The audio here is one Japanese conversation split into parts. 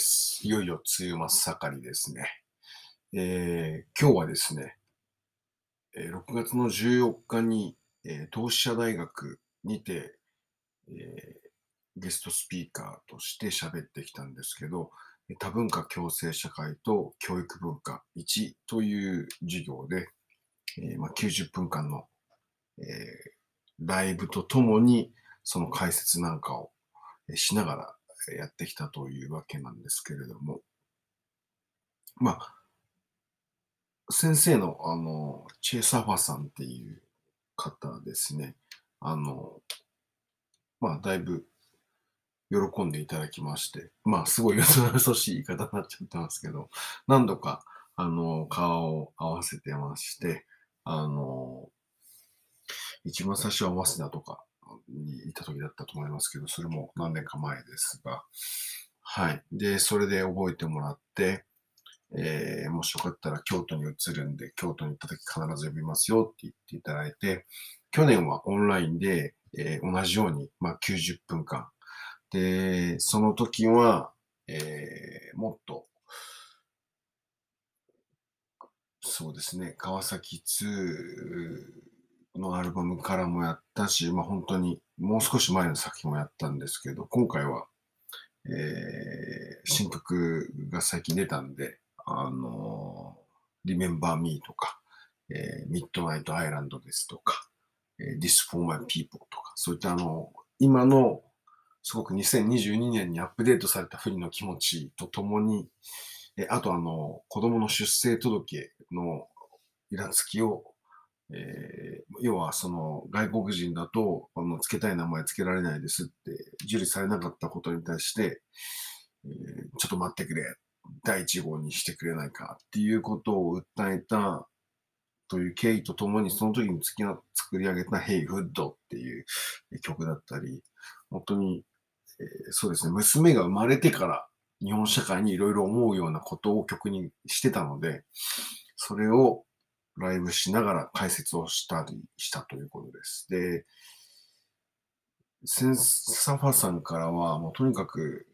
です。いよいよ梅雨真っ盛りですね。えー今日はですね、6月の14日に、えー同志社大学にて、えーゲストスピーカーとして喋ってきたんですけど、多文化共生社会と教育文化1という授業で、えーまあ、90分間の、えライブとともにその解説なんかをしながらやってきたというわけなんですけれども、まあ、先生の、あの、チェ・サファさんっていう方ですね、あの、まあ、だいぶ喜んでいただきまして、まあ、すごいよそよそしい言い方になっちゃってますけど、何度か、あの、顔を合わせてまして、あの、一番最初は早稲田とかにいた時だったと思いますけど、それも何年か前ですが、はい。で、それで覚えてもらって、えーもしよかったら京都に移るんで、京都に行った時必ず呼びますよって言っていただいて、去年はオンラインで、えー同じように、まあ、90分間。で、その時は、えーもっと、そうですね、川崎2のアルバムからもやったし、まあ本当にもう少し前の作品もやったんですけど、今回は、えー新曲が最近出たんで、あのー、Remember Me とか、えー、Midnight Island ですとか、えー This for My People とか、そういったあの、今のすごく2022年にアップデートされた不利の気持ちとともに、えあとあの、子供の出生届のイラつきを、えー要はその外国人だと、あの、付けたい名前付けられないですって受理されなかったことに対して、えーちょっと待ってくれ、第一号にしてくれないかっていうことを訴えたという経緯とともに、その時に作り作り上げた Hey Hood っていう曲だったり、本当に、えーそうですね、娘が生まれてから日本社会にいろいろ思うようなことを曲にしてたので、それをライブしながら解説をしたりしたということです。で、センサファさんからは、もうとにかく、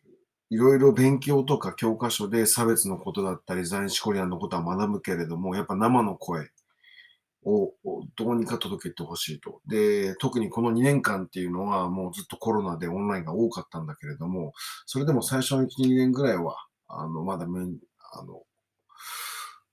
いろいろ勉強とか教科書で差別のことだったり、在日コリアンのことは学ぶけれども、やっぱ生の声をどうにか届けてほしいと。で、特にこの2年間っていうのはもうずっとコロナでオンラインが多かったんだけれども、それでも最初の1、2年ぐらいは、あの、まだめ、あの、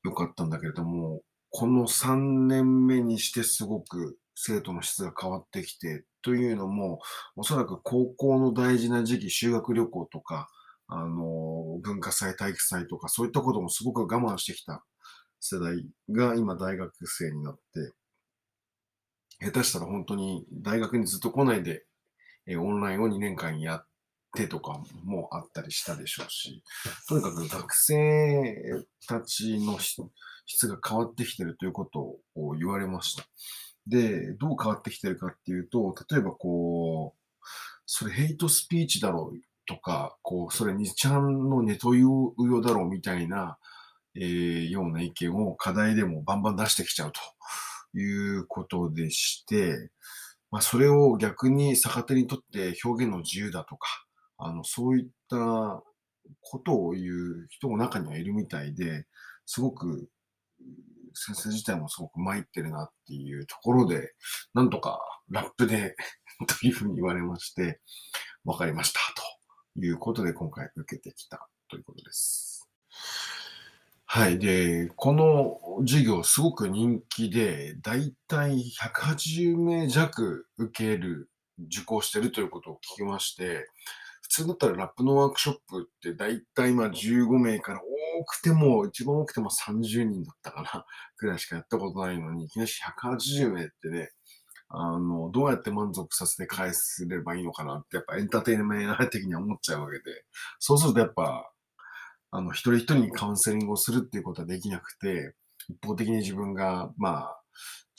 良かったんだけれども、この3年目にしてすごく生徒の質が変わってきて、というのも、おそらく高校の大事な時期、修学旅行とか、あの、文化祭、体育祭とか、そういったこともすごく我慢してきた世代が今大学生になって、下手したら本当に大学にずっと来ないで、えオンラインを2年間やってとかもあったりしたでしょうし、とにかく学生たちの質が変わってきてるということを言われました。で、どう変わってきてるかっていうと、例えばこう、それヘイトスピーチだろうとか、こう、それにちゃんのネトウヨだろうみたいな、えーような意見を課題でもバンバン出してきちゃうということでして、まあ、それを逆に逆手にとって表現の自由だとか、あの、そういったことを言う人も中にはいるみたいで、すごく、先生自体もすごく参ってるなっていうところで、なんとかラップで というふうに言われまして、わかりましたということで今回受けてきたということです。はい。で、この授業すごく人気で、だいたい180名弱受ける、受講してるということを聞きまして、通だったらラップのワークショップってだいたいまあ15名から多くても、一番多くても30人だったかな、くらいしかやったことないのに、いきなり180名ってね、あの、どうやって満足させて返せればいいのかなって、やっぱエンターテインメント的には思っちゃうわけで、そうするとやっぱ、あの、一人一人にカウンセリングをするっていうことはできなくて、一方的に自分が、まあ、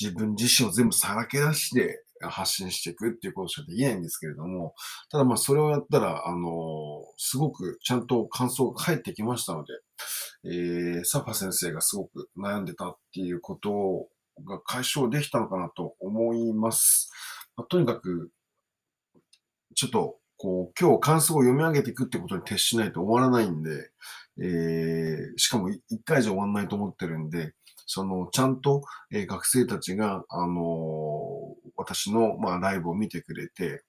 自分自身を全部さらけ出して発信していくっていうことしかできないんですけれども、ただまあそれをやったら、あの、すごくちゃんと感想が返ってきましたので、えー、サファ先生がすごく悩んでたっていうことが解消できたのかなと思います。まあとにかく、ちょっと、こう、今日感想を読み上げていくってことに徹しないと終わらないんで、えー、しかも一回じゃ終わんないと思ってるんで、その、ちゃんと、えー、学生たちが、あのー、私の、まあ、ライブを見てくれて、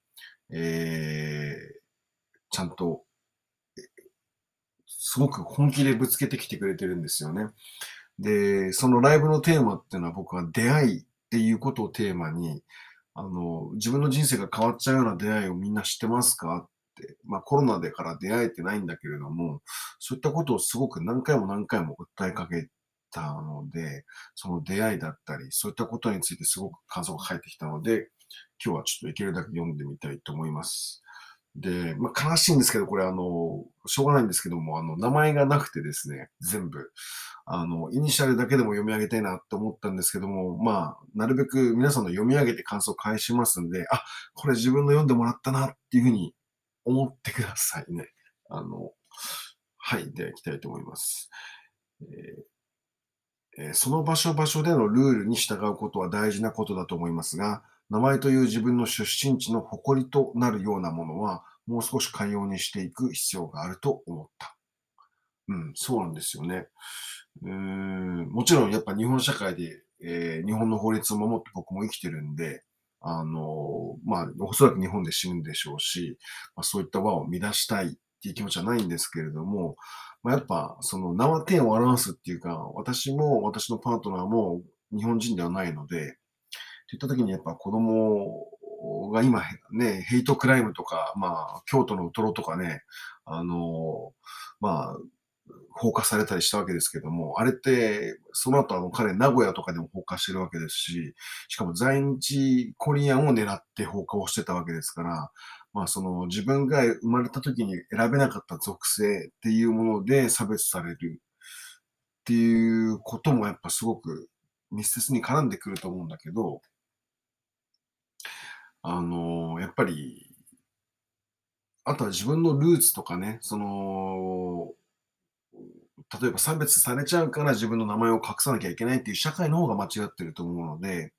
えー、ちゃんと、すごく本気でぶつけてきてくれてるんですよね。で、そのライブのテーマっていうのは僕は出会いっていうことをテーマに、あの、自分の人生が変わっちゃうような出会いをみんな知ってますか？って、まあコロナでから出会えてないんだけれども、そういったことをすごく何回も何回も訴えかけたので、その出会いだったり、そういったことについてすごく感想が返ってきたので、今日はちょっといけるだけ読んでみたいと思います。で、まあ、悲しいんですけど、これあの、しょうがないんですけども、あの、名前がなくてですね、全部。あの、イニシャルだけでも読み上げたいなって思ったんですけども、まあ、なるべく皆さんの読み上げて感想を返しますんで、あ、これ自分の読んでもらったなっていうふうに思ってくださいね。あの、はい、では行きたいと思います。えー、その場所場所でのルールに従うことは大事なことだと思いますが、名前という自分の出身地の誇りとなるようなものは、もう少し寛容にしていく必要があると思った。うん、そうなんですよね。うーん、もちろんやっぱ日本社会で、えー、日本の法律を守って僕も生きてるんで、あの、まあ、おそらく日本で死ぬんでしょうし、まあ、そういった輪を乱したいっていう気持ちはないんですけれども、まあ、やっぱ、その名は天を表すっていうか、私も私のパートナーも日本人ではないので、といった時にやっぱ子供が今ね、ヘイトクライムとか、まあ、京都のウトロとかね、あの、まあ、放火されたりしたわけですけども、あれって、その後あの彼名古屋とかでも放火してるわけですし、しかも在日コリアンを狙って放火をしてたわけですから、まあその自分が生まれた時に選べなかった属性っていうもので差別されるっていうこともやっぱすごく密接に絡んでくると思うんだけど、あの、やっぱり、あとは自分のルーツとかね、その、例えば差別されちゃうから自分の名前を隠さなきゃいけないっていう社会の方が間違ってると思うので、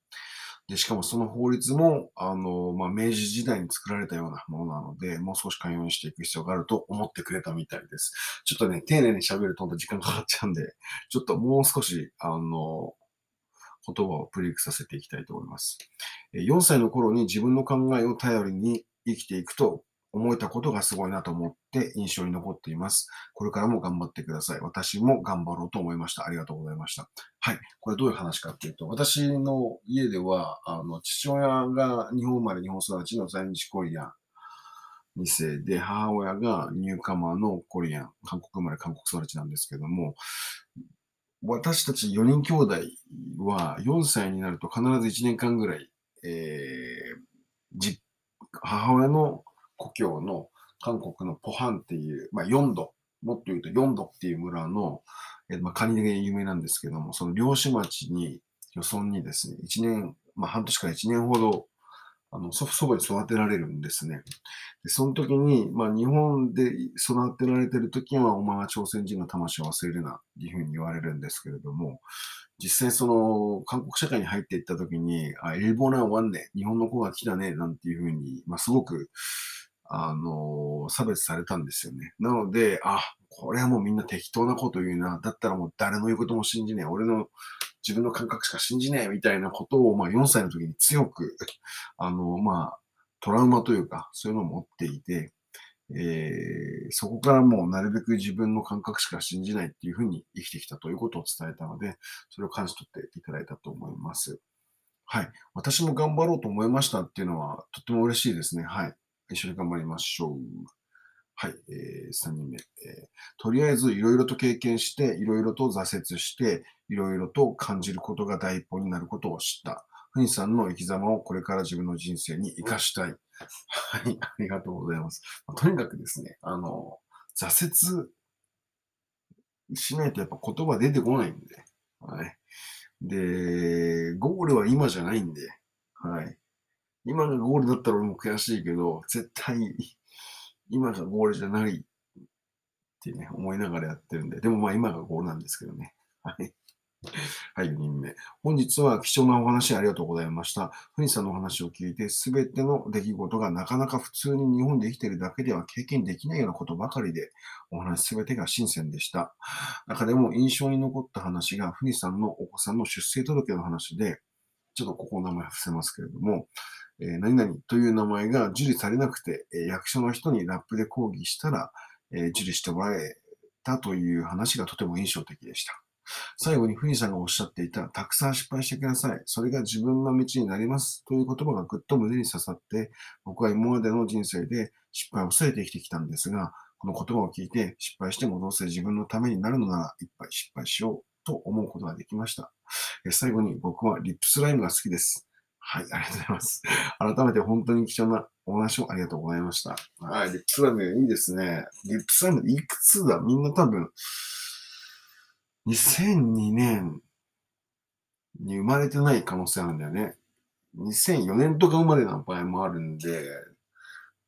で、しかもその法律も、あの、まあ、明治時代に作られたようなものなので、もう少し寛容にしていく必要があると思ってくれたみたいです。ちょっとね、丁寧に喋ると時間かかっちゃうんで、ちょっともう少し、あの、言葉をプリークさせていきたいと思います。4歳の頃に自分の考えを頼りに生きていくと思えたことがすごいなと思って印象に残っています。これからも頑張ってください。私も頑張ろうと思いました。ありがとうございました。はい。これどういう話かっていうと、私の家では、あの、父親が日本生まれ日本育ちの在日コリアン2世で、母親がニューカマーのコリアン、韓国生まれ韓国育ちなんですけども、私たち4人兄弟は4歳になると必ず1年間ぐらい、えー、母親の故郷の韓国のポハンっていう、まあ、4度、もっと言うと4度っていう村の、えーまあ、カニで有名なんですけども、その漁師町に、予村にですね、1年、まあ、半年から1年ほどあの、祖父祖母に育てられるんですね。で、その時に、まあ、日本で育てられてる時は、お前は朝鮮人の魂を忘れるな、っていうふうに言われるんですけれども、実際その、韓国社会に入っていった時に、あ、エルボナーワンね、日本の子が来たね、なんていうふうに、まあ、すごく、あの、差別されたんですよね。なので、あ、これはもうみんな適当なこと言うな。だったらもう誰の言うことも信じねえ。俺の自分の感覚しか信じねえ。みたいなことを、まあ4歳の時に強く、あの、まあ、トラウマというか、そういうのを持っていて、えー、そこからもうなるべく自分の感覚しか信じないっていうふうに生きてきたということを伝えたので、それを感じ取っていただいたと思います。はい。私も頑張ろうと思いましたっていうのはとっても嬉しいですね。はい。一緒に頑張りましょう。はい、えー、3人目、えー。とりあえずいろいろと経験して、いろいろと挫折して、いろいろと感じることが第一歩になることを知った。ふにさんの生き様をこれから自分の人生に生かしたい。はい、ありがとうございます。とにかくですね、あの、挫折しないとやっぱ言葉出てこないんで、はい。で、ゴールは今じゃないんで、はい。今がゴールだったら俺も悔しいけど、絶対今がゴールじゃないってね、思いながらやってるんで、でもまあ今がゴールなんですけどね。はい。はい、4人目。本日は貴重なお話ありがとうございました。ふにさんのお話を聞いて、すべての出来事がなかなか普通に日本で生きてるだけでは経験できないようなことばかりで、お話すべてが新鮮でした。中でも印象に残った話が、ふにさんのお子さんの出生届の話で、ちょっとここの名前伏せますけれども、えー、何々という名前が受理されなくて、えー、役所の人にラップで抗議したら、えー、受理してもらえたという話がとても印象的でした。最後にふにさんがおっしゃっていた、たくさん失敗してください。それが自分の道になります。という言葉がぐっと胸に刺さって、僕は今までの人生で失敗を恐れて生きてきたんですが、この言葉を聞いて失敗してもどうせ自分のためになるのならいっぱい失敗しようと思うことができました。最後に僕は RIP SLYME が好きです。はい、ありがとうございます。改めて本当に貴重なお話をありがとうございました。はい、 RIP SLYME いいですね。 RIP SLYME いくつだみんな多分、2002年に生まれてない可能性あるんだよね。2004年とか生まれな場合もあるんで、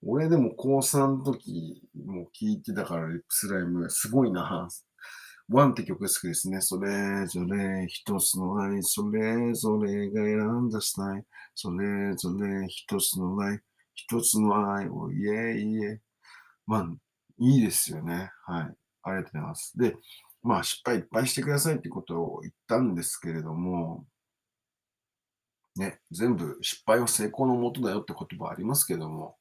俺でも高3の時も聞いてたからリップスライムすごいな。ワンって曲が好きですね。それぞれ一つの愛、それぞれが選んだスタイル、それぞれ一つの愛、一つの愛を、いえいえ。まあ、いいですよね。はい。ありがとうございます。で、まあ、失敗いっぱいしてくださいってことを言ったんですけれども、ね、全部失敗は成功のもとだよって言葉ありますけども、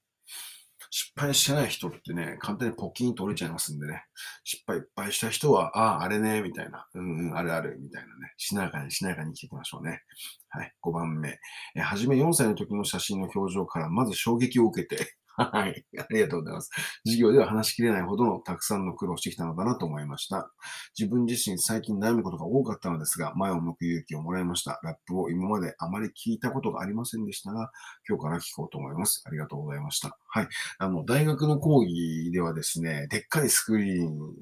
失敗してない人ってね、簡単にポキンと折れちゃいますんでね、失敗いっぱいした人は、ああ、あれね、みたいな、うんうん、あるある、みたいなね、しなやかにしなやかに生きていきましょうね。はい、5番目。えはじめ4歳の時の写真の表情からまず衝撃を受けて、はい。ありがとうございます。授業では話しきれないほどのたくさんの苦労してきたのだなと思いました。自分自身最近悩むことが多かったのですが、前を向く勇気をもらいました。ラップを今まであまり聞いたことがありませんでしたが、今日から聞こうと思います。ありがとうございました。はい。あの、大学の講義ではですね、でっかいスクリーン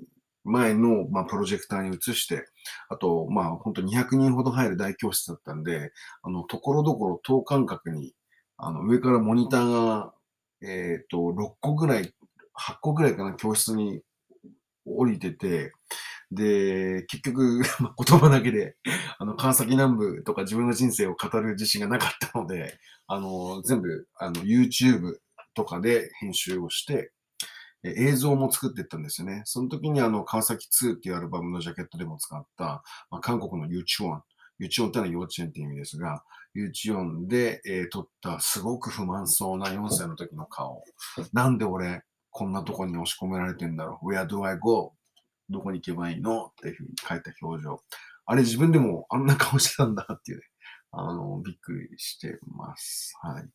前の、まあ、プロジェクターに移して、あと、まあ、本当200人ほど入る大教室だったんで、あの、ところどころ等間隔に、あの、上からモニターがえっ、ー、と、6個ぐらい、8個ぐらいかな、教室に降りてて、で、結局、言葉だけで、あの、川崎南部とか自分の人生を語る自信がなかったので、あの、全部、あの、YouTube とかで編集をして、映像も作っていったんですよね。その時にあの、川崎2っていうアルバムのジャケットでも使った、まあ、韓国の YouTube ユチオンってのは幼稚園っていう意味ですが、ユーチオンで、えー、撮ったすごく不満そうな4歳の時の顔。なんで俺、こんなとこに押し込められてんだろう ?Where do I go? どこに行けばいいの？っていうふうに書いた表情。あれ自分でもあんな顔してたんだっていうね、あの、びっくりしてます。はい。やっ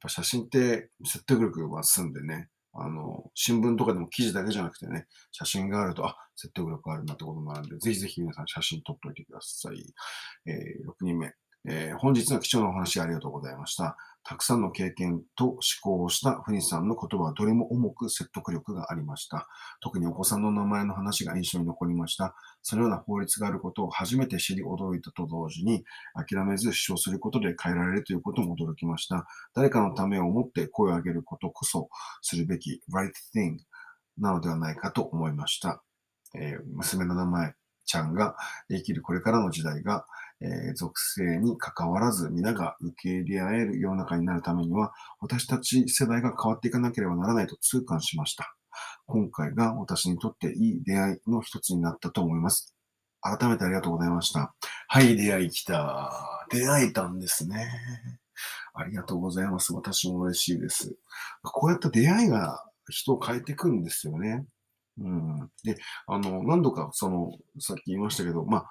ぱ写真って説得力は済んでね、あの、新聞とかでも記事だけじゃなくてね、写真があると、あ、説得力あるなってこともあるんで、ぜひぜひ皆さん写真撮っておいてください。えー、6人目。えー、本日の貴重なお話ありがとうございました。たくさんの経験と思考をしたフニさんの言葉はどれも重く説得力がありました。特にお子さんの名前の話が印象に残りました。そのような法律があることを初めて知り驚いたと同時に、諦めず主張することで変えられるということも驚きました。誰かのためを思って声を上げることこそするべき right thing なのではないかと思いました。えー、娘の名前、ちゃんが生きるこれからの時代がえ、属性に関わらず皆が受け入れ合える世の中になるためには、私たち世代が変わっていかなければならないと痛感しました。今回が私にとっていい出会いの一つになったと思います。改めてありがとうございました。はい、出会い来た。出会えたんですね。ありがとうございます。私も嬉しいです。こうやった出会いが人を変えていくんですよね。うん。で、あの、何度か、その、さっき言いましたけど、まあ、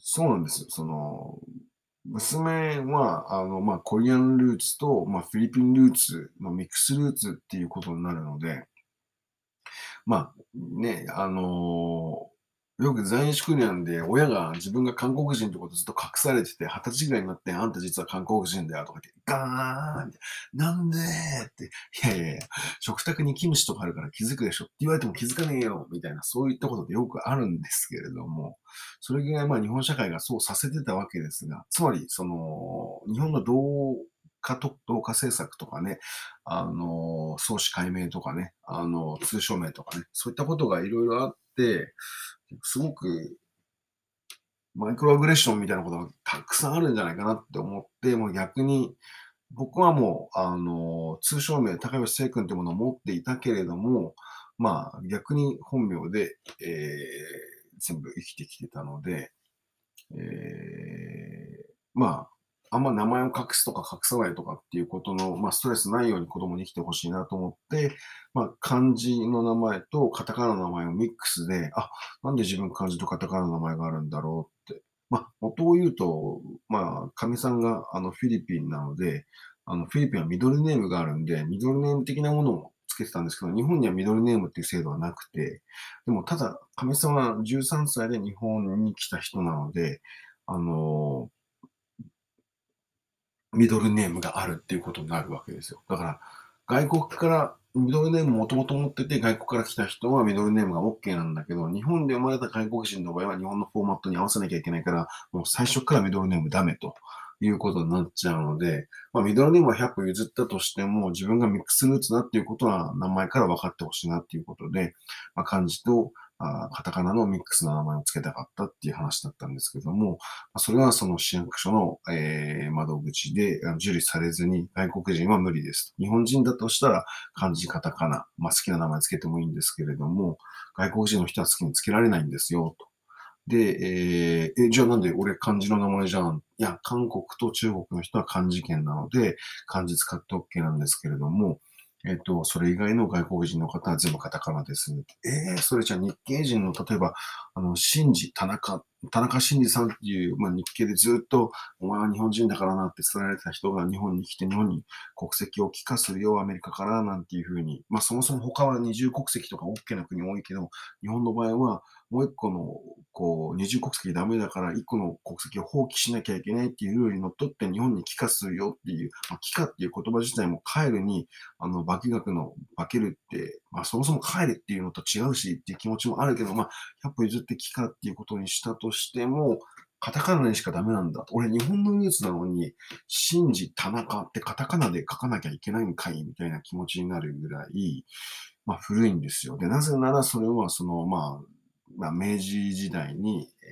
そうなんですよ。その、娘は、あの、まあ、コリアンルーツと、まあ、フィリピンルーツのミックスルーツっていうことになるので、まあ、ね、あのよく在日コリアンで親が自分が韓国人ってことずっと隠されてて、二十歳ぐらいになって、あんた実は韓国人だよとか言って、ガーンって、なんでって、いやいやいや、食卓にキムチとかあるから気づくでしょって言われても気づかねえよみたいな、そういったことってよくあるんですけれども、それぐらいまあ日本社会がそうさせてたわけですが、つまり、その、日本の同化と、同化政策とかね、あの、創始解明とかね、あの、通称名とかね、そういったことがいろいろあって、すごく、マイクロアグレッションみたいなことがたくさんあるんじゃないかなって思って、もう逆に、僕はもう、あの、通称名、高吉聖君というものを持っていたけれども、まあ、逆に本名で、えー、全部生きてきてたので、えー、まあ、あんま名前を隠すとか隠さないとかっていうことの、まあ、ストレスないように子供に生きてほしいなと思って、まあ、漢字の名前とカタカナの名前をミックスで、あ、なんで自分漢字とカタカナの名前があるんだろうって。まあ、元を言うと、まあ、神さんがあのフィリピンなので、あのフィリピンはミドルネームがあるんで、ミドルネーム的なものをつけてたんですけど、日本にはミドルネームっていう制度はなくて、でもただ、神さんは13歳で日本に来た人なので、あのーミドルネームがあるっていうことになるわけですよ。だから、外国からミドルネームもともと持ってて、外国から来た人はミドルネームが OK なんだけど、日本で生まれた外国人の場合は日本のフォーマットに合わせなきゃいけないから、もう最初からミドルネームダメということになっちゃうので、まあ、ミドルネームは100歩譲ったとしても、自分がミックスルーツだっていうことは名前から分かってほしいなっていうことで、まあ、漢字とあカタカナのミックスな名前を付けたかったっていう話だったんですけども、それはその市役所の、えー、窓口で受理されずに外国人は無理です日本人だとしたら漢字カタカナ、まあ、好きな名前付けてもいいんですけれども、外国人の人は好きに付けられないんですよ、と。で、えー、え、じゃあなんで俺漢字の名前じゃん？いや、韓国と中国の人は漢字圏なので、漢字使って OK なんですけれども、えっと、それ以外の外国人の方は全部カタカナです。ええー、それじゃあ日系人の、例えば、あの、シンジ、田中、田中新次さんっていう、まあ、日系でずっと、お前は日本人だからなって伝えられた人が日本に来て、日本に国籍を帰化するよ、アメリカからなんていうふうに、まあ、そもそも他は二重国籍とか OK な国多いけど、日本の場合は、もう一個の、こう、二重国籍ダメだから、一個の国籍を放棄しなきゃいけないっていうルールにのっとって日本に帰化するよっていう、まあ、帰化っていう言葉自体も帰るに、あの、化学の化けるって、まあ、そもそも帰るっていうのと違うしっていう気持ちもあるけど、まあ、100歩譲って帰化っていうことにしたとしても、カタカナにしかダメなんだ。俺、日本のニュースなのに、新次田中ってカタカナで書かなきゃいけないんかいみたいな気持ちになるぐらい、まあ、古いんですよ。で、なぜならそれは、その、まあ、まあ、明治時代に、え、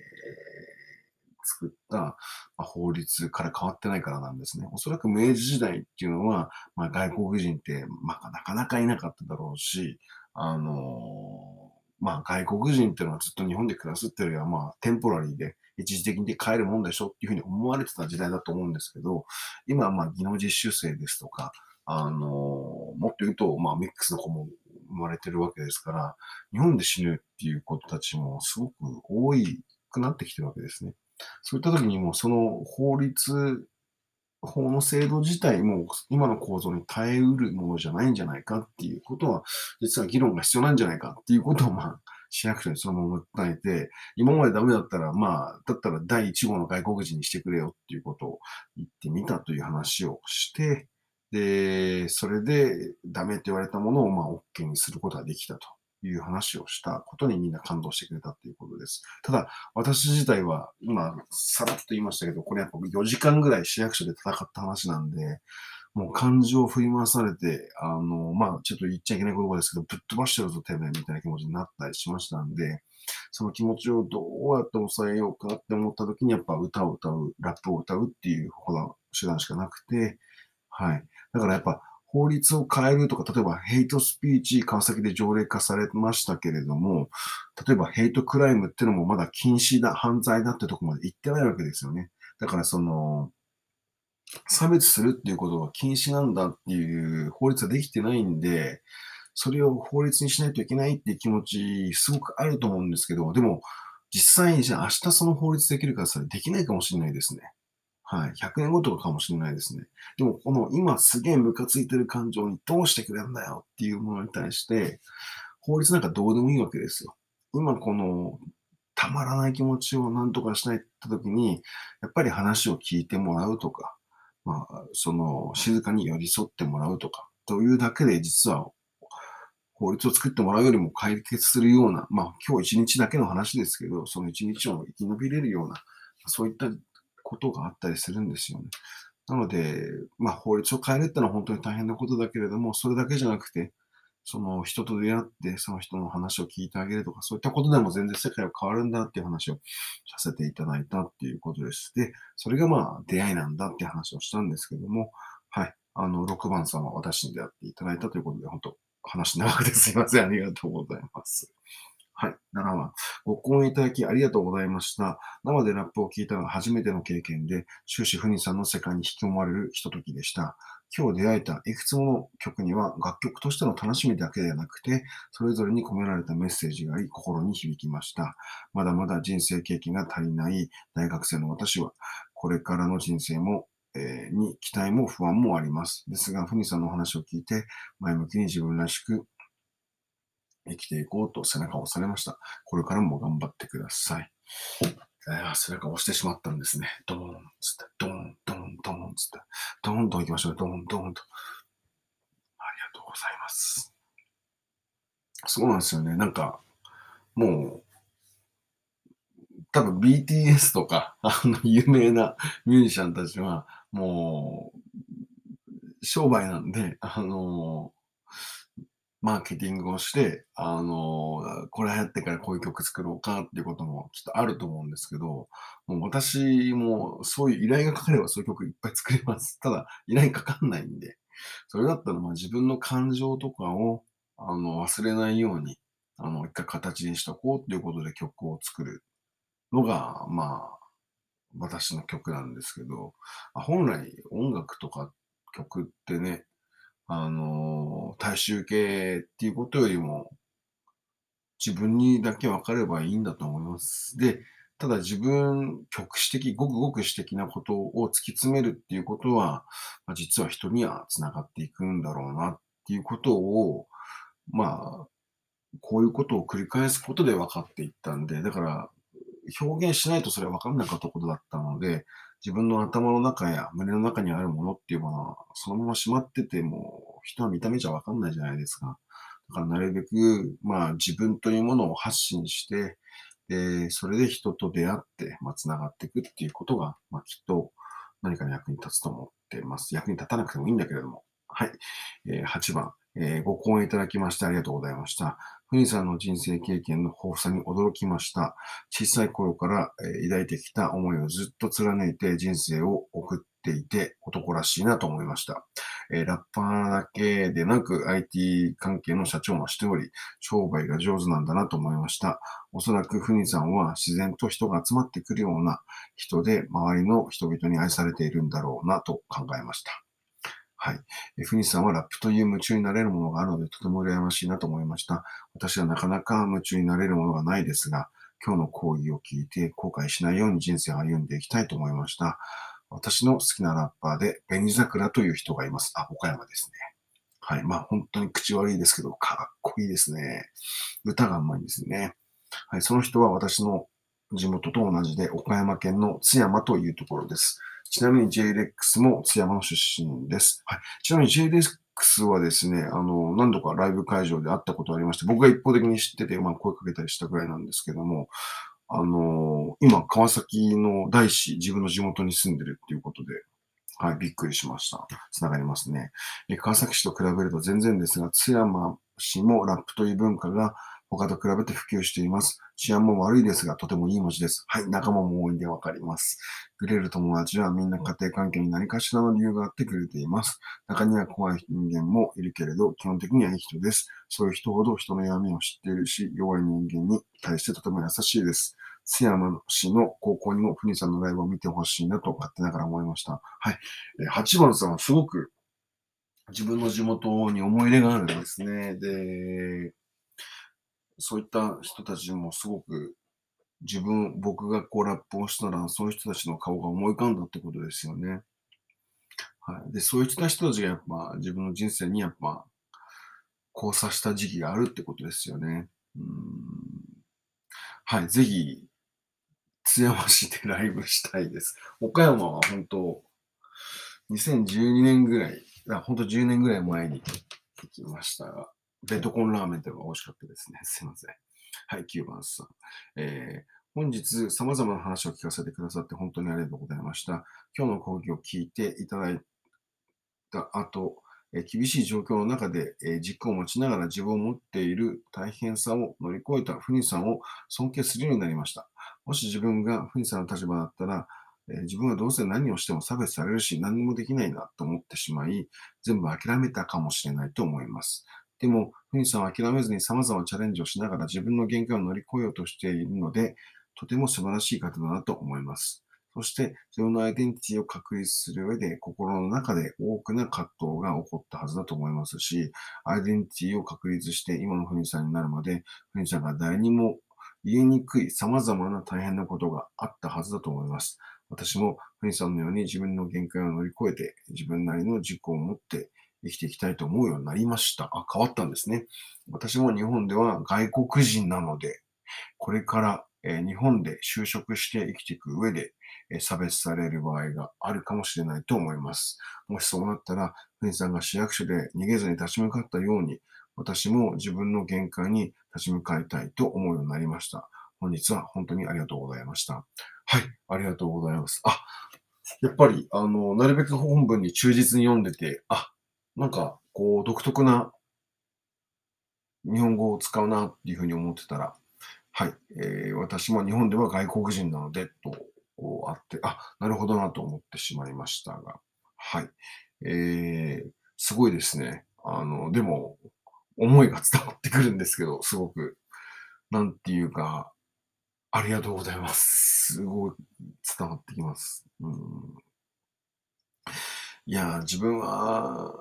作った、ま、法律から変わってないからなんですね。おそらく明治時代っていうのは、まあ、外国人って、まあ、なかなかいなかっただろうし、あのー、まあ、外国人っていうのはずっと日本で暮らすっていうよりは、まあ、テンポラリーで、一時的に帰るもんでしょっていうふうに思われてた時代だと思うんですけど、今はまあ技能実習生ですとか、あの、もっと言うと、まあミックスの子も生まれてるわけですから、日本で死ぬっていう子たちもすごく多いくなってきてるわけですね。そういった時にもその法律、法の制度自体も今の構造に耐えうるものじゃないんじゃないかっていうことは、実は議論が必要なんじゃないかっていうことを、まあ、市役所にそのまま訴えて、今までダメだったら、まあ、だったら第1号の外国人にしてくれよっていうことを言ってみたという話をして、で、それでダメって言われたものをまあ OK にすることができたと。いう話をしたことにみんな感動してくれたということです。ただ、私自体は今、さらっと言いましたけど、これやっぱ4時間ぐらい市役所で戦った話なんで、もう感情を振り回されて、あの、まあ、ちょっと言っちゃいけない言葉ですけど、ぶっ飛ばしてるぞ、てめえ、みたいな気持ちになったりしましたんで、その気持ちをどうやって抑えようかって思った時に、やっぱ歌を歌う、ラップを歌うっていう手段しかなくて、はい。だからやっぱ法律を変えるとか、例えばヘイトスピーチ、川崎で条例化されましたけれども、例えばヘイトクライムっていうのもまだ禁止だ、犯罪だってとこまで行ってないわけですよね。だからその、差別するっていうことが禁止なんだっていう法律はできてないんで、それを法律にしないといけないっていう気持ち、すごくあると思うんですけど、でも、実際にじゃあ明日その法律できるかそれできないかもしれないですね。はい。100年後とかかもしれないですね。でも、この今すげえムカついてる感情にどうしてくれるんだよっていうものに対して、法律なんかどうでもいいわけですよ。今この、たまらない気持ちを何とかしたいって時に、やっぱり話を聞いてもらうとか、まあ、その、静かに寄り添ってもらうとか、というだけで実は、法律を作ってもらうよりも解決するような、まあ、今日一日だけの話ですけど、その一日を生き延びれるような、そういったことがあったりするんですよね。なので、まあ、法律を変えるってのは本当に大変なことだけれども、それだけじゃなくて、その人と出会って、その人の話を聞いてあげるとか、そういったことでも全然世界は変わるんだっていう話をさせていただいたっていうことです。で、それがまあ出会いなんだっていう話をしたんですけども、はい。あの、6番さんは私に出会っていただいたということで、本当話長くてすいません。ありがとうございます。はい。7番。ご講演いただきありがとうございました。生でラップを聞いたのは初めての経験で、終始フニさんの世界に引き込まれるひとときでした。今日出会えたいくつもの曲には楽曲としての楽しみだけではなくて、それぞれに込められたメッセージがあり、心に響きました。まだまだ人生経験が足りない大学生の私は、これからの人生もえに期待も不安もあります。ですが、ふニさんのお話を聞いて、前向きに自分らしく生きていこうと背中を押されました。これからも頑張ってください。え、背中を押してしまったんですね。ドーンつって、ドーン、ドーン、ドーンつって、ドーンと行きましょう。ドーン、ドーンと。ありがとうございます。そうなんですよね。なんか、もう、多分 BTS とか、あの、有名なミュージシャンたちは、もう、商売なんで、あの、マーケティングをして、あの、これ流行ってからこういう曲作ろうかっていうこともきっとあると思うんですけど、もう私もそういう依頼がかかればそういう曲いっぱい作れます。ただ、依頼かかんないんで、それだったらまあ自分の感情とかをあの忘れないように、あの、一回形にしとこうっていうことで曲を作るのが、まあ、私の曲なんですけど、本来音楽とか曲ってね、あの、大衆系っていうことよりも、自分にだけ分かればいいんだと思います。で、ただ自分、局地的、ごくごく私的なことを突き詰めるっていうことは、まあ、実は人には繋がっていくんだろうなっていうことを、まあ、こういうことを繰り返すことで分かっていったんで、だから表現しないとそれは分からなかったことだったので、自分の頭の中や胸の中にあるものっていうものは、そのまましまってても、人は見た目じゃ分かんないじゃないですか。だからなるべく、まあ自分というものを発信して、で、それで人と出会って、まあ繋がっていくっていうことが、まあきっと何かの役に立つと思っています。役に立たなくてもいいんだけれども。はい。えー、8番、えー、ご講演いただきましてありがとうございました。フニさんの人生経験の豊富さに驚きました。小さい頃から、え抱いてきた思いをずっと貫いて人生を送っていて男らしいなと思いました。え、ラッパーだけでなく IT 関係の社長もしており、商売が上手なんだなと思いました。おそらくフニさんは自然と人が集まってくるような人で周りの人々に愛されているんだろうなと考えました。はい。えフニさんはラップという夢中になれるものがあるので、とても羨ましいなと思いました。私はなかなか夢中になれるものがないですが、今日の講義を聞いて後悔しないように人生を歩んでいきたいと思いました。私の好きなラッパーで、紅桜という人がいます。あ、岡山ですね。はい。まあ本当に口悪いですけど、かっこいいですね。歌がうまいんですね。はい。その人は私の地元と同じで、岡山県の津山というところです。ちなみに JLX も津山の出身です。はい。ちなみに JLX はですね、あの、何度かライブ会場で会ったことありまして、僕が一方的に知ってて、まあ声かけたりしたぐらいなんですけども、あの、今、川崎の大師、自分の地元に住んでるっていうことで、はい、びっくりしました。つながりますね。え川崎市と比べると全然ですが、津山市もラップという文化が他と比べて普及しています。治安も悪いですが、とてもいい文字です。はい、仲間も多いんでわかります。くれる友達はみんな家庭関係に何かしらの理由があってくれています。中には怖い人間もいるけれど、基本的にはいい人です。そういう人ほど人の闇を知っているし、弱い人間に対してとても優しいです。津山市の高校にもふにさんのライブを見てほしいなと勝手ながら思いました。はい。8番さんはすごく自分の地元に思い入れがあるんですね。で、そういった人たちもすごく自分、僕がこうラップをしたら、そういう人たちの顔が思い浮かんだってことですよね。はい。で、そういった人たちがやっぱ自分の人生にやっぱ交差した時期があるってことですよね。うんはい。ぜひ、津山市でライブしたいです。岡山は本当、2012年ぐらい、本当10年ぐらい前に行きましたが、ベッドコンラーメンというのが美味しかったですね。すいません。はい、9番さん。えー、本日様々な話を聞かせてくださって本当にありがとうございました。今日の講義を聞いていただいた後、え厳しい状況の中で、えー軸を持ちながら自分を持っている大変さを乗り越えたフニさんを尊敬するようになりました。もし自分がフニさんの立場だったら、え自分はどうせ何をしても差別されるし、何もできないなと思ってしまい、全部諦めたかもしれないと思います。でも、フニさんは諦めずに様々なチャレンジをしながら自分の限界を乗り越えようとしているので、とても素晴らしい方だなと思います。そして、自分のアイデンティティを確立する上で、心の中で多くな葛藤が起こったはずだと思いますし、アイデンティティを確立して今のフニさんになるまで、フニさんが誰にも言いにくい様々な大変なことがあったはずだと思います。私もフニさんのように自分の限界を乗り越えて、自分なりの軸を持って生きていきたいと思うようになりました。あ、変わったんですね。私も日本では外国人なので、これから、え日本で就職して生きていく上で、え差別される場合があるかもしれないと思います。もしそうなったら、フニさんが市役所で逃げずに立ち向かったように、私も自分の限界に立ち向かいたいと思うようになりました。本日は本当にありがとうございました。はい、ありがとうございます。あ、やっぱり、あの、なるべく本文に忠実に読んでて、あ、なんか、こう、独特な日本語を使うなっていうふうに思ってたら、はい、えー私も日本では外国人なので、と、こうあって、あ、なるほどなと思ってしまいましたが、はい。えー、すごいですね。あの、でも、思いが伝わってくるんですけど、すごく、なんていうか、ありがとうございます。すごい伝わってきます。うん、いや、自分は、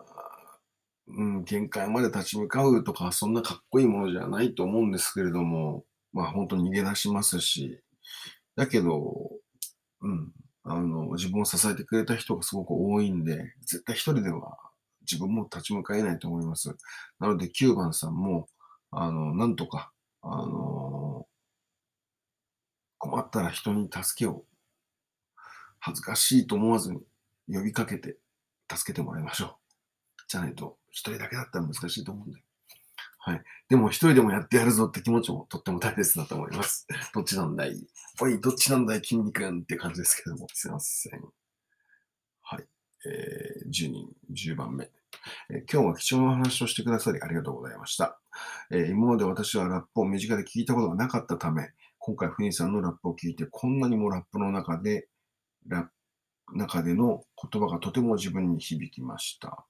うん、限界まで立ち向かうとか、そんなかっこいいものじゃないと思うんですけれども、まあ本当に逃げ出しますし、だけど、うん、あの、自分を支えてくれた人がすごく多いんで、絶対一人では自分も立ち向かえないと思います。なので9番さんも、あの、なんとか、あの、困ったら人に助けを、恥ずかしいと思わずに呼びかけて助けてもらいましょう。じゃないと、一人だけだったら難しいと思うんで。はい。でも、一人でもやってやるぞって気持ちもとっても大切だと思います。どっちなんだい？おい、どっちなんだい筋肉んって感じですけども、すいません。はい。えー、10人、10番目。え今日は貴重なお話をしてくださりありがとうございました。えー今まで私はラップを身近で聞いたことがなかったため、今回、フニーさんのラップを聞いて、こんなにもラップの中で、ラップ中での言葉がとても自分に響きました。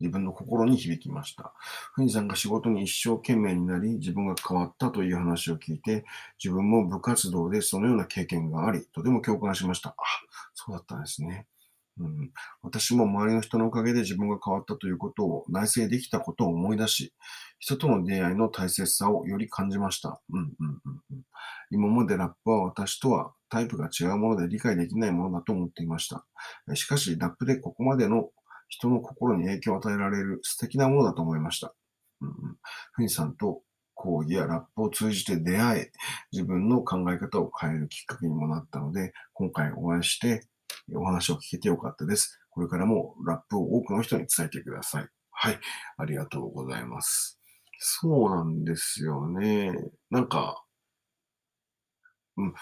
自分の心に響きました。フニーさんが仕事に一生懸命になり、自分が変わったという話を聞いて、自分も部活動でそのような経験があり、とても共感しました。あ、そうだったんですね。うん、私も周りの人のおかげで自分が変わったということを内省できたことを思い出し、人との出会いの大切さをより感じました。うんうんうんうん、今までラップは私とはタイプが違うもので理解できないものだと思っていました。しかし、ラップでここまでの人の心に影響を与えられる素敵なものだと思いました。うんうん、ふにさんと講義やラップを通じて出会え、自分の考え方を変えるきっかけにもなったので、今回お会いしてお話を聞けてよかったです。これからもラップを多くの人に伝えてください。はい。ありがとうございます。そうなんですよね。なんか、うん、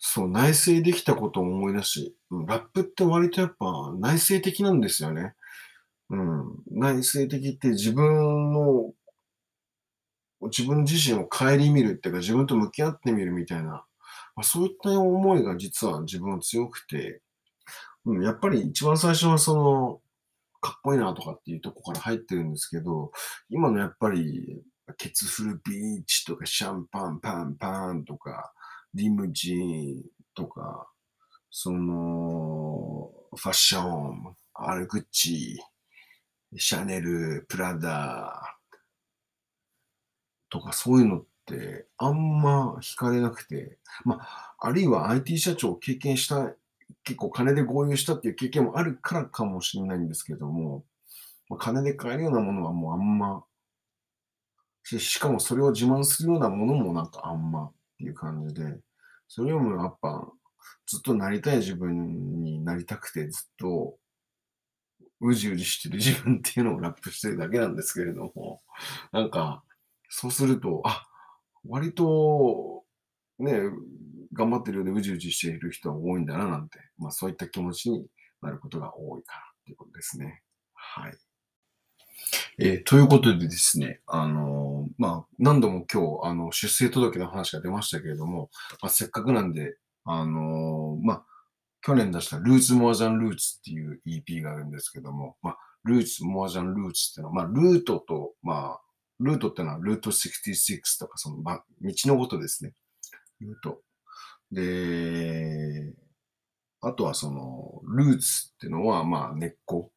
そう、内省できたことを思い出し、ラップって割とやっぱ内省的なんですよね。うん。内省的って自分の、自分自身を顧みるっていうか自分と向き合ってみるみたいな、まあ、そういった思いが実は自分は強くて、うん、やっぱり一番最初はその、かっこいいなとかっていうとこから入ってるんですけど、今のやっぱり、ケツフルビーチとかシャンパンパンパンとか、リムジンとか、その、ファッション、アルグッチ、シャネル、プラダとかそういうのってあんま惹かれなくて、まあ、あるいは IT 社長を経験した、結構金で合流したっていう経験もあるからかもしれないんですけども、まあ金で買えるようなものはもうあんま、ししかもそれを自慢するようなものもなんかあんまっていう感じで、それよりもやっぱずっとなりたい自分になりたくてずっとうじうじしてる自分っていうのをラップしてるだけなんですけれども、なんか、そうすると、あ、割と、ね、頑張ってるようでうじうじしている人は多いんだななんて、まあそういった気持ちになることが多いかなっていうことですね。はい。えーということでですね、あのーまあ、何度も今日、あの、出生届の話が出ましたけれども、まあ、せっかくなんで、あのーまあ、去年出した Roots More Than Roots っていう EP があるんですけども、まあ、Roots More Than Roots っていうのは、まあ、ルートと、まあ、ルートってのはルート66とか、その、まあ、道のことですね。ルート。で、あとはその、ルーツってのは、まあ、根っこ。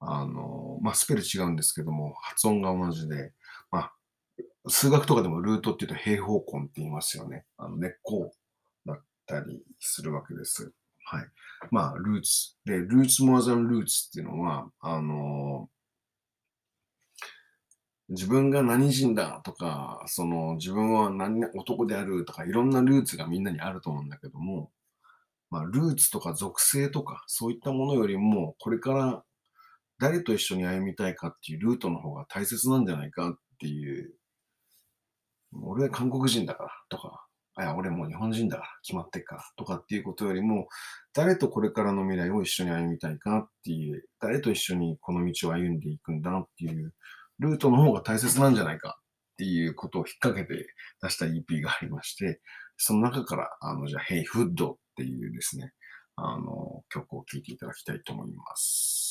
あの、まあ、スペル違うんですけども、発音が同じで、まあ、数学とかでもルートって言うと平方根って言いますよね。あの根っこだったりするわけです。はい。まあ、ルーツ。で、ルーツ more than roots っていうのは、あの、自分が何人だとか、その自分は何男であるとか、いろんなルーツがみんなにあると思うんだけども、まあ、ルーツとか属性とか、そういったものよりも、これから誰と一緒に歩みたいかっていうルートの方が大切なんじゃないかっていう、俺は韓国人だからとか、あいや、俺もう日本人だから決まってっからとかっていうことよりも、誰とこれからの未来を一緒に歩みたいかっていう、誰と一緒にこの道を歩んでいくんだっていう、ルートの方が大切なんじゃないかっていうことを引っ掛けて出した EP がありまして、その中から、あの、じゃあ、Hey Food っていうですね、あの、曲を聴いていただきたいと思います。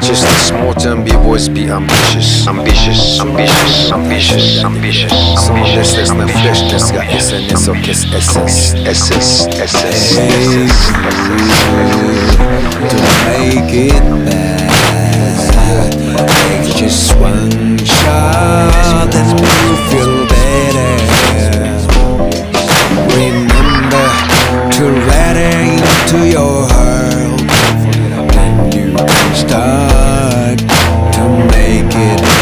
Just a small town b-boys be ambitious Ambitious, ambitious, ambitious, ambitious när flesh ska SNS och SS SS, SS, SS to make it bad. Take just one shot feel better. Remember to let it into your heart start to make it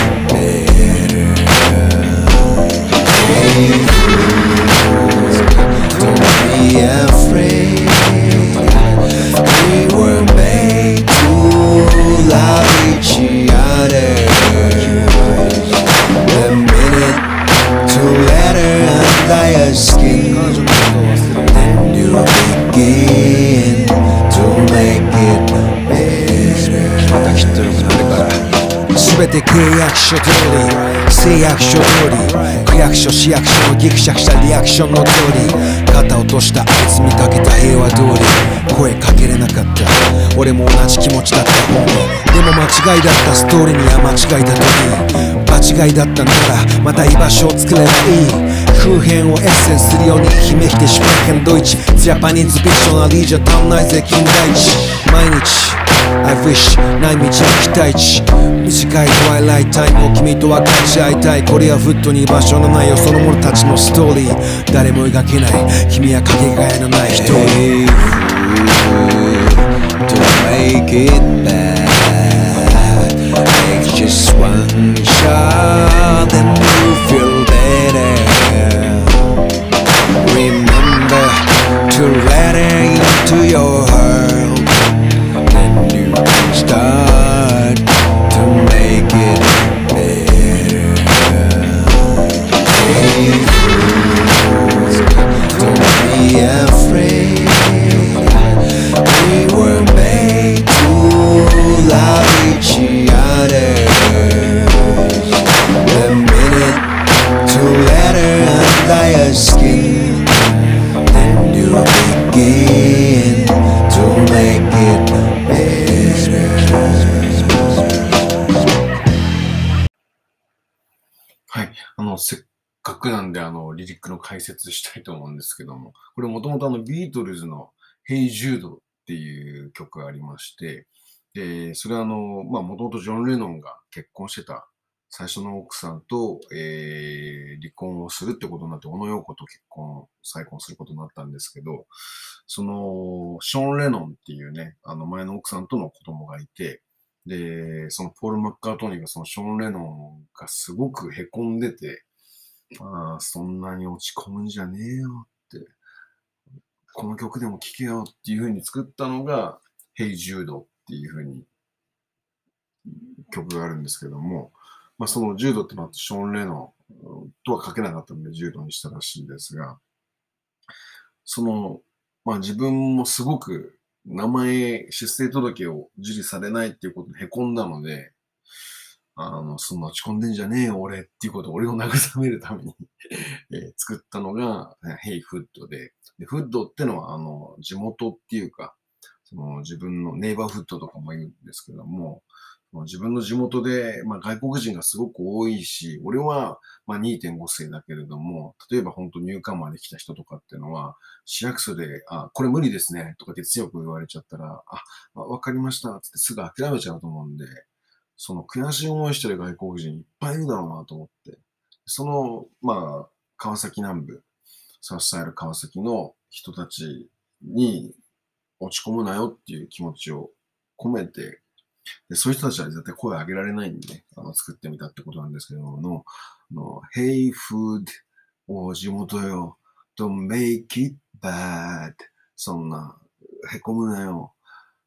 所市役所のギクシャクしたリアクションの通り肩落としたあいつ見かけた平和通り声かけれなかった。俺も同じ気持ちだった。でも間違いだった。ストーリーには間違いだといい場違いだったならまた居場所を作ればいい。空変をエッセンスするように姫来てシュペンケンドイツジャパニーズビクショナリーじゃ足んないぜ金田一。毎日。I wish ない道の期待値短いトワイライトタイムを君と分かち合いたい。これはフットに居場所のないよその者たちのストーリー。誰も描けない。君はかけがえのない。一人 To make it bad Take just one shot Hey Jude っていう曲がありまして、で、それはあの、まあ、もともとジョン・レノンが結婚してた最初の奥さんと、えー離婚をするってことになって、小野洋子と結婚、再婚することになったんですけど、その、ショーン・レノンっていうね、あの前の奥さんとの子供がいて、で、そのポール・マッカートニーがそのショーン・レノンがすごく凹んでて、ああ、そんなに落ち込むんじゃねえよ、この曲でも聴けよっていう風に作ったのが、Hey Jude っていう風に曲があるんですけども、まあそのジュードってのはショーン・レノとは書けなかったのでジュードにしたらしいんですが、その、まあ自分もすごく名前、出生届を受理されないっていうことで凹んだので、あの、そんな落ち込んでんじゃねえよ、俺っていうことを俺を慰めるために えー作ったのが、ヘイフッドで、でフッドってのは、あの、地元っていうか、その自分のネイバーフッドとかも言うんですけども、その自分の地元で、まあ、外国人がすごく多いし、俺は、まあ、2.5世だけれども、例えば本当入管まで来た人とかっていうのは、市役所で、あ、これ無理ですね、とかって強く言われちゃったら、あ、あわかりました、つってすぐ諦めちゃうと思うんで、その悔しい思いしてる外国人いっぱいいるだろうなと思って、その、まあ、川崎南部、サウスサイル川崎の人たちに落ち込むなよっていう気持ちを込めて、でそういう人たちは絶対声上げられないんで、あの作ってみたってことなんですけども、あの Hey food を地元よ、don't make it bad そんな、へこむなよ。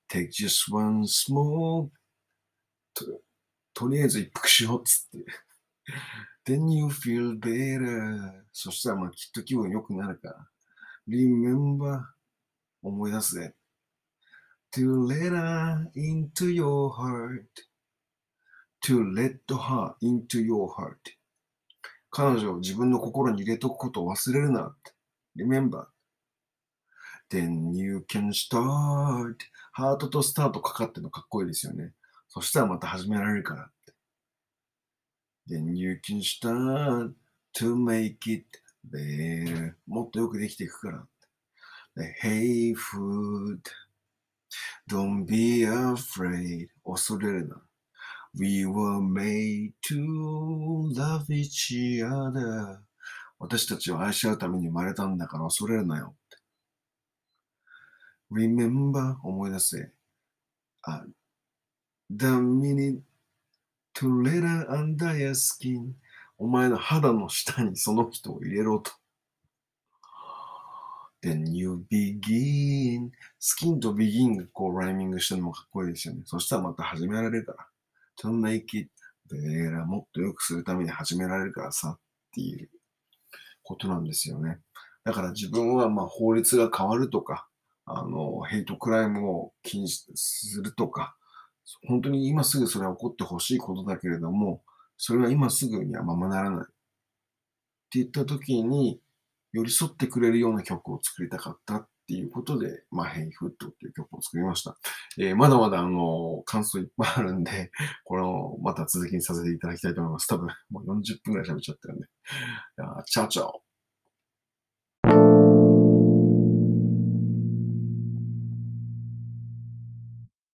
take just one smoke ととりあえず一服しようっつって。then you feel better そしたらまあきっと気分良くなるから。remember 思い出すぜ。to let her into your heart to let her into your heart 彼女を自分の心に入れとくことを忘れるなって remember then you can start ハートとスタートかかってのかっこいいですよねそしたらまた始められるからって。Then you can start to make it better. もっとよくできていくからって。Hey food, don't be afraid. 恐れるな。We were made to love each other. 私たちは愛し合うために生まれたんだから恐れるなよって。Remember 思い出せ。あ The minute to let her under your skin お前の肌の下にその人を入れろと。Then you begin スキンと begin がこうライミングしてるのもかっこいいですよね。そしたらまた始められるから。To make it better もっと良くするために始められるからさっていうことなんですよね。だから自分はまあ法律が変わるとか、あの、ヘイトクライムを禁止するとか、本当に今すぐそれは起こってほしいことだけれども、それは今すぐにはままならない。って言った時に、寄り添ってくれるような曲を作りたかったっていうことで、まあ、ヘイフットっていう曲を作りました。えーまだまだあの、感想いっぱいあるんで、これをまた続きにさせていただきたいと思います。多分、もう40分くらい喋っちゃってるんで。いやチャオチャオ。